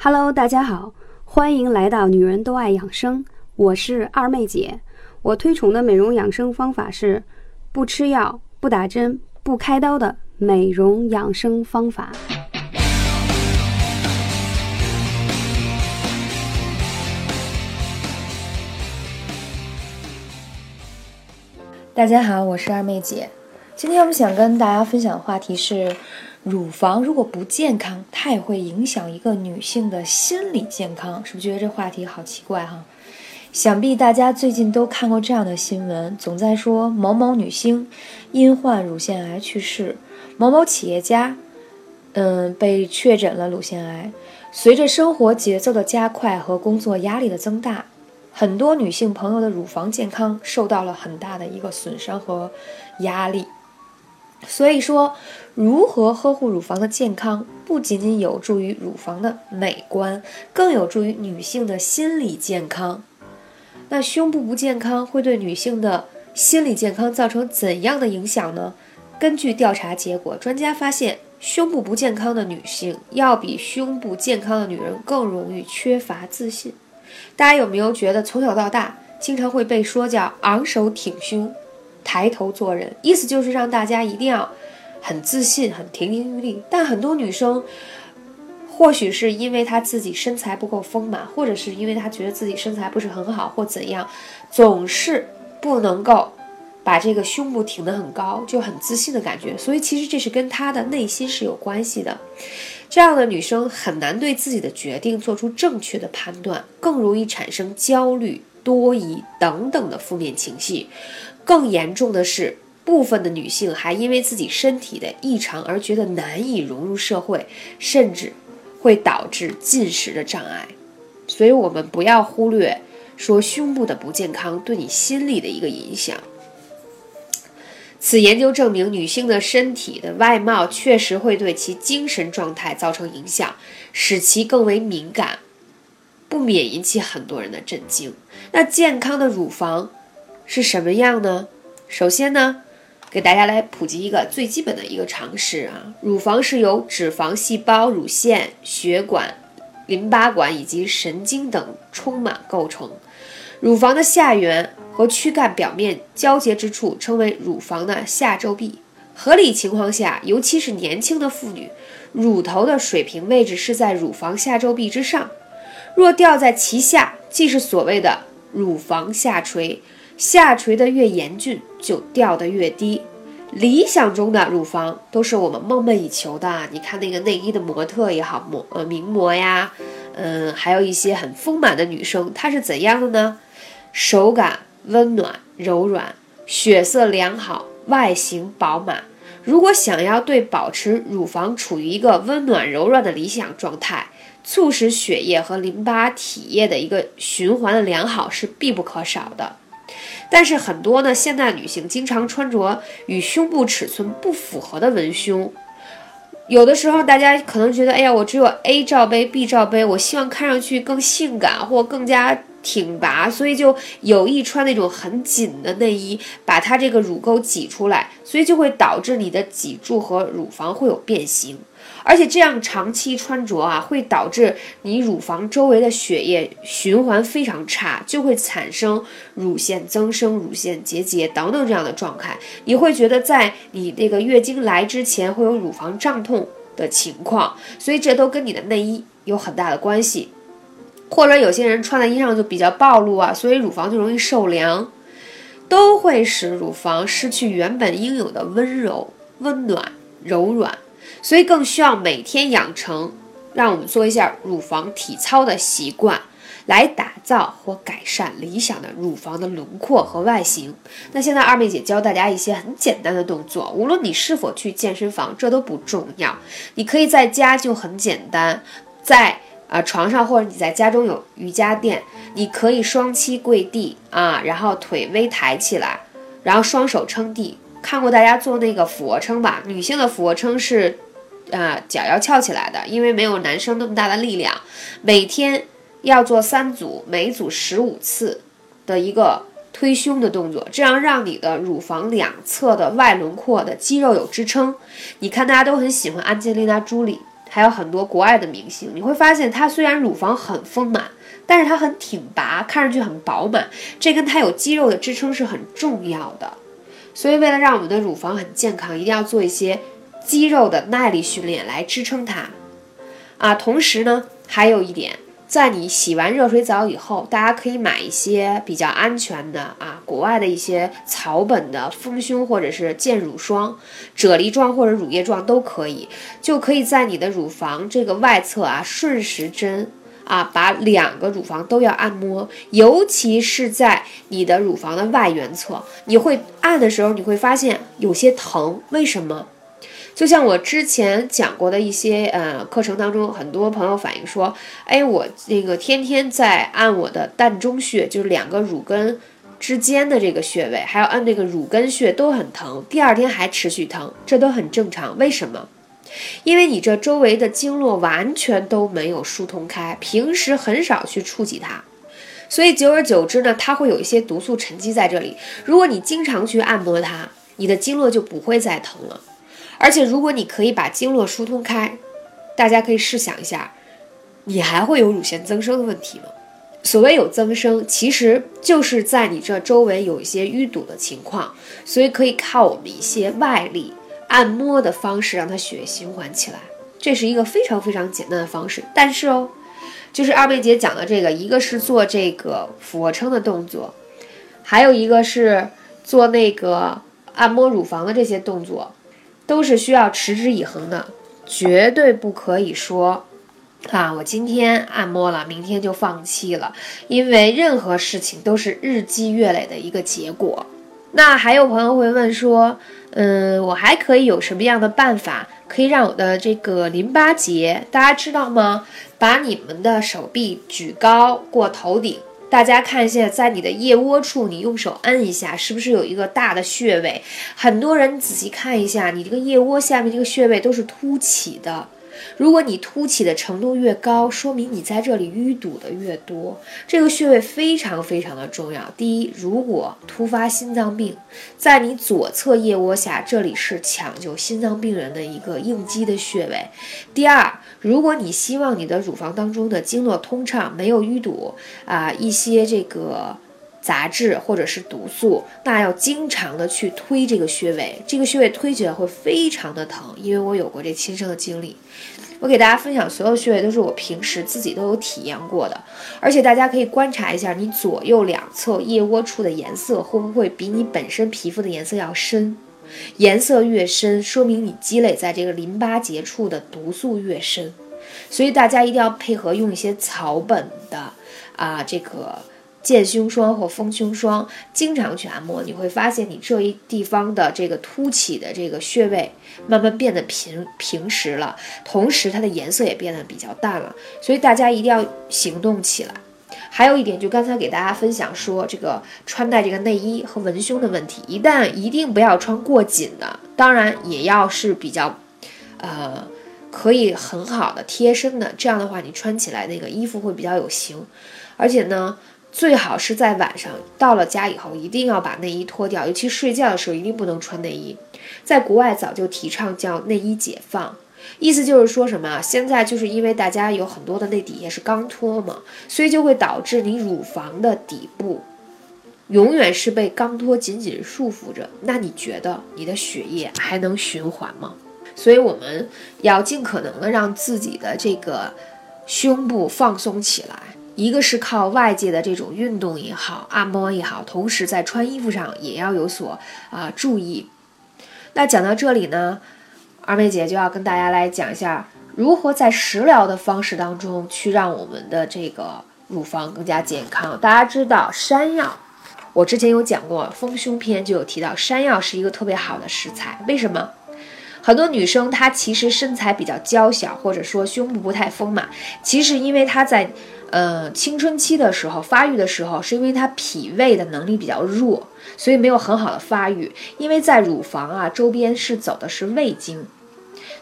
Hello，大家好，欢迎来到女人都爱养生，我是二妹姐。我推崇的美容养生方法是不吃药、不打针、不开刀的美容养生方法。大家好，我是二妹姐。今天我们想跟大家分享的话题是，乳房如果不健康，它也会影响一个女性的心理健康。是不是觉得这话题好奇怪哈？想必大家最近都看过这样的新闻，总在说某某女星因患乳腺癌去世，某某企业家，嗯，被确诊了乳腺癌。随着生活节奏的加快和工作压力的增大。很多女性朋友的乳房健康受到了很大的一个损伤和压力，所以说，如何呵护乳房的健康，不仅仅有助于乳房的美观，更有助于女性的心理健康。那胸部不健康会对女性的心理健康造成怎样的影响呢？根据调查结果，专家发现，胸部不健康的女性要比胸部健康的女人更容易缺乏自信。大家有没有觉得从小到大经常会被说叫昂首挺胸、抬头做人，意思就是让大家一定要很自信、很亭亭玉立。但很多女生，或许是因为她自己身材不够丰满，或者是因为她觉得自己身材不是很好，或怎样，总是不能够把这个胸部挺得很高，就很自信的感觉。所以其实这是跟她的内心是有关系的。这样的女生很难对自己的决定做出正确的判断，更容易产生焦虑、多疑等等的负面情绪。更严重的是，部分的女性还因为自己身体的异常而觉得难以融入社会，甚至会导致进食的障碍。所以，我们不要忽略说胸部的不健康对你心理的一个影响。此研究证明，女性的身体的外貌确实会对其精神状态造成影响，使其更为敏感，不免引起很多人的震惊。那健康的乳房是什么样呢？首先呢，给大家来普及一个最基本的一个常识啊，乳房是由脂肪细胞、乳腺、血管、淋巴管以及神经等充满构成。乳房的下缘和躯干表面交接之处称为乳房的下皱壁。合理情况下，尤其是年轻的妇女，乳头的水平位置是在乳房下皱壁之上。若掉在其下，即是所谓的乳房下垂。下垂的越严峻，就掉得越低。理想中的乳房都是我们梦寐以求的。你看那个内衣的模特也好，模呃名模呀，嗯，还有一些很丰满的女生，她是怎样的呢？手感温暖柔软，血色良好，外形饱满。如果想要对保持乳房处于一个温暖柔软的理想状态，促使血液和淋巴体液的一个循环的良好是必不可少的。但是很多呢，现代女性经常穿着与胸部尺寸不符合的文胸，有的时候大家可能觉得，哎呀，我只有 A 罩杯、B 罩杯，我希望看上去更性感或更加。挺拔，所以就有意穿那种很紧的内衣，把它这个乳沟挤出来，所以就会导致你的脊柱和乳房会有变形，而且这样长期穿着啊，会导致你乳房周围的血液循环非常差，就会产生乳腺增生、乳腺结节等等这样的状态。你会觉得在你那个月经来之前会有乳房胀痛的情况，所以这都跟你的内衣有很大的关系。或者有些人穿的衣裳就比较暴露啊，所以乳房就容易受凉，都会使乳房失去原本应有的温柔、温暖、柔软，所以更需要每天养成，让我们做一下乳房体操的习惯，来打造或改善理想的乳房的轮廓和外形。那现在二妹姐教大家一些很简单的动作，无论你是否去健身房，这都不重要，你可以在家就很简单，在。啊，床上或者你在家中有瑜伽垫，你可以双膝跪地啊，然后腿微抬起来，然后双手撑地。看过大家做那个俯卧撑吧？女性的俯卧撑是，啊，脚要翘起来的，因为没有男生那么大的力量。每天要做三组，每组十五次的一个推胸的动作，这样让你的乳房两侧的外轮廓的肌肉有支撑。你看大家都很喜欢安吉丽娜·朱莉。还有很多国外的明星，你会发现她虽然乳房很丰满，但是她很挺拔，看上去很饱满，这跟她有肌肉的支撑是很重要的。所以为了让我们的乳房很健康，一定要做一些肌肉的耐力训练来支撑它。啊，同时呢，还有一点。在你洗完热水澡以后，大家可以买一些比较安全的啊，国外的一些草本的丰胸或者是健乳霜，啫喱状或者乳液状都可以，就可以在你的乳房这个外侧啊顺时针啊，把两个乳房都要按摩，尤其是在你的乳房的外缘侧，你会按的时候你会发现有些疼，为什么？就像我之前讲过的一些呃课程当中，很多朋友反映说，哎，我那个天天在按我的膻中穴，就是两个乳根之间的这个穴位，还有按那个乳根穴都很疼，第二天还持续疼，这都很正常。为什么？因为你这周围的经络完全都没有疏通开，平时很少去触及它，所以久而久之呢，它会有一些毒素沉积在这里。如果你经常去按摩它，你的经络就不会再疼了。而且，如果你可以把经络疏通开，大家可以试想一下，你还会有乳腺增生的问题吗？所谓有增生，其实就是在你这周围有一些淤堵的情况，所以可以靠我们一些外力按摩的方式让它血液循环起来。这是一个非常非常简单的方式。但是哦，就是二妹姐讲的这个，一个是做这个俯卧撑的动作，还有一个是做那个按摩乳房的这些动作。都是需要持之以恒的，绝对不可以说，啊，我今天按摩了，明天就放弃了，因为任何事情都是日积月累的一个结果。那还有朋友会问说，嗯，我还可以有什么样的办法，可以让我的这个淋巴结，大家知道吗？把你们的手臂举高过头顶。大家看一下，在你的腋窝处，你用手按一下，是不是有一个大的穴位？很多人仔细看一下，你这个腋窝下面这个穴位都是凸起的。如果你凸起的程度越高，说明你在这里淤堵的越多。这个穴位非常非常的重要。第一，如果突发心脏病，在你左侧腋窝下，这里是抢救心脏病人的一个应激的穴位。第二，如果你希望你的乳房当中的经络通畅，没有淤堵啊，一些这个。杂质或者是毒素，那要经常的去推这个穴位，这个穴位推起来会非常的疼，因为我有过这亲身的经历。我给大家分享所有穴位都是我平时自己都有体验过的，而且大家可以观察一下你左右两侧腋窝处的颜色会不会比你本身皮肤的颜色要深，颜色越深，说明你积累在这个淋巴结处的毒素越深，所以大家一定要配合用一些草本的啊这个。健胸霜或丰胸霜，经常去按摩，你会发现你这一地方的这个凸起的这个穴位慢慢变得平平实了，同时它的颜色也变得比较淡了。所以大家一定要行动起来。还有一点，就刚才给大家分享说，这个穿戴这个内衣和文胸的问题，一旦一定不要穿过紧的，当然也要是比较，呃，可以很好的贴身的，这样的话你穿起来那个衣服会比较有型，而且呢。最好是在晚上到了家以后，一定要把内衣脱掉，尤其睡觉的时候一定不能穿内衣。在国外早就提倡叫内衣解放，意思就是说什么啊？现在就是因为大家有很多的那底下是钢托嘛，所以就会导致你乳房的底部永远是被钢托紧紧束缚着。那你觉得你的血液还能循环吗？所以我们要尽可能的让自己的这个胸部放松起来。一个是靠外界的这种运动也好，按摩也好，同时在穿衣服上也要有所啊注意。那讲到这里呢，二妹姐就要跟大家来讲一下，如何在食疗的方式当中去让我们的这个乳房更加健康。大家知道山药，我之前有讲过丰胸篇，就有提到山药是一个特别好的食材。为什么？很多女生她其实身材比较娇小，或者说胸部不太丰满，其实因为她在。呃，青春期的时候发育的时候，是因为他脾胃的能力比较弱，所以没有很好的发育。因为在乳房啊周边是走的是胃经，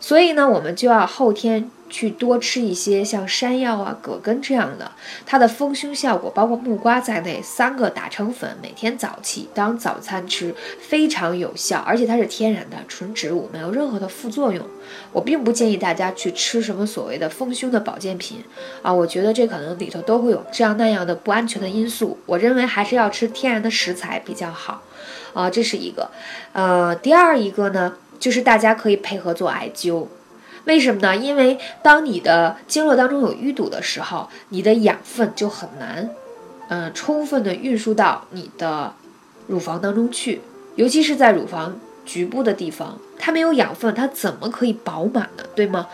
所以呢，我们就要后天。去多吃一些像山药啊、葛根这样的，它的丰胸效果，包括木瓜在内，三个打成粉，每天早起当早餐吃，非常有效，而且它是天然的纯植物，没有任何的副作用。我并不建议大家去吃什么所谓的丰胸的保健品啊，我觉得这可能里头都会有这样那样的不安全的因素。我认为还是要吃天然的食材比较好啊，这是一个。呃，第二一个呢，就是大家可以配合做艾灸。为什么呢？因为当你的经络当中有淤堵的时候，你的养分就很难，嗯，充分的运输到你的乳房当中去，尤其是在乳房局部的地方，它没有养分，它怎么可以饱满呢？对吗？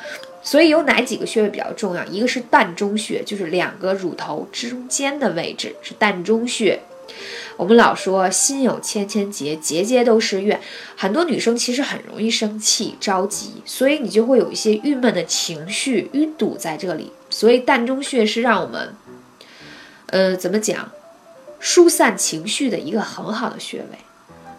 所以有哪几个穴位比较重要？一个是膻中穴，就是两个乳头中间的位置是膻中穴。我们老说心有千千结，结结都是怨。很多女生其实很容易生气、着急，所以你就会有一些郁闷的情绪淤堵在这里。所以膻中穴是让我们，呃，怎么讲，疏散情绪的一个很好的穴位。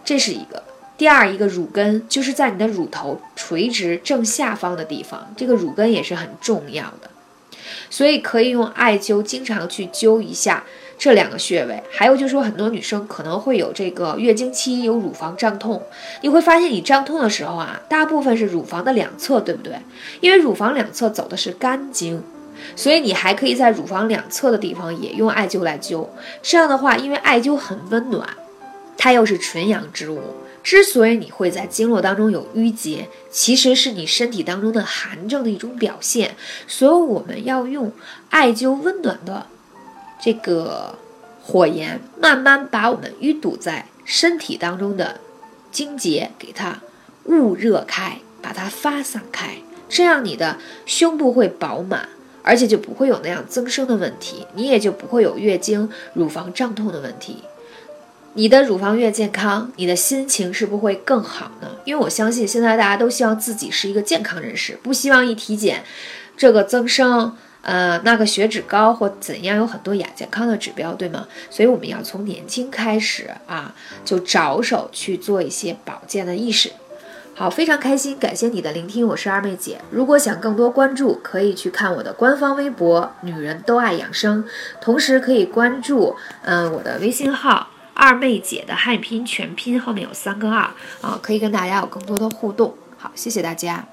这是一个。第二一个乳根，就是在你的乳头垂直正下方的地方，这个乳根也是很重要的。所以可以用艾灸，经常去灸一下。这两个穴位，还有就是说，很多女生可能会有这个月经期有乳房胀痛，你会发现你胀痛的时候啊，大部分是乳房的两侧，对不对？因为乳房两侧走的是肝经，所以你还可以在乳房两侧的地方也用艾灸来灸。这样的话，因为艾灸很温暖，它又是纯阳之物，之所以你会在经络当中有淤结，其实是你身体当中的寒症的一种表现。所以我们要用艾灸温暖的。这个火焰慢慢把我们淤堵在身体当中的经节给它捂热开，把它发散开，这样你的胸部会饱满，而且就不会有那样增生的问题，你也就不会有月经、乳房胀痛的问题。你的乳房越健康，你的心情是不是会更好呢？因为我相信现在大家都希望自己是一个健康人士，不希望一体检这个增生。呃，那个血脂高或怎样，有很多亚健康的指标，对吗？所以我们要从年轻开始啊，就着手去做一些保健的意识。好，非常开心，感谢你的聆听，我是二妹姐。如果想更多关注，可以去看我的官方微博“女人都爱养生”，同时可以关注嗯我的微信号“二妹姐”的汉语拼音全拼后面有三个二啊，可以跟大家有更多的互动。好，谢谢大家。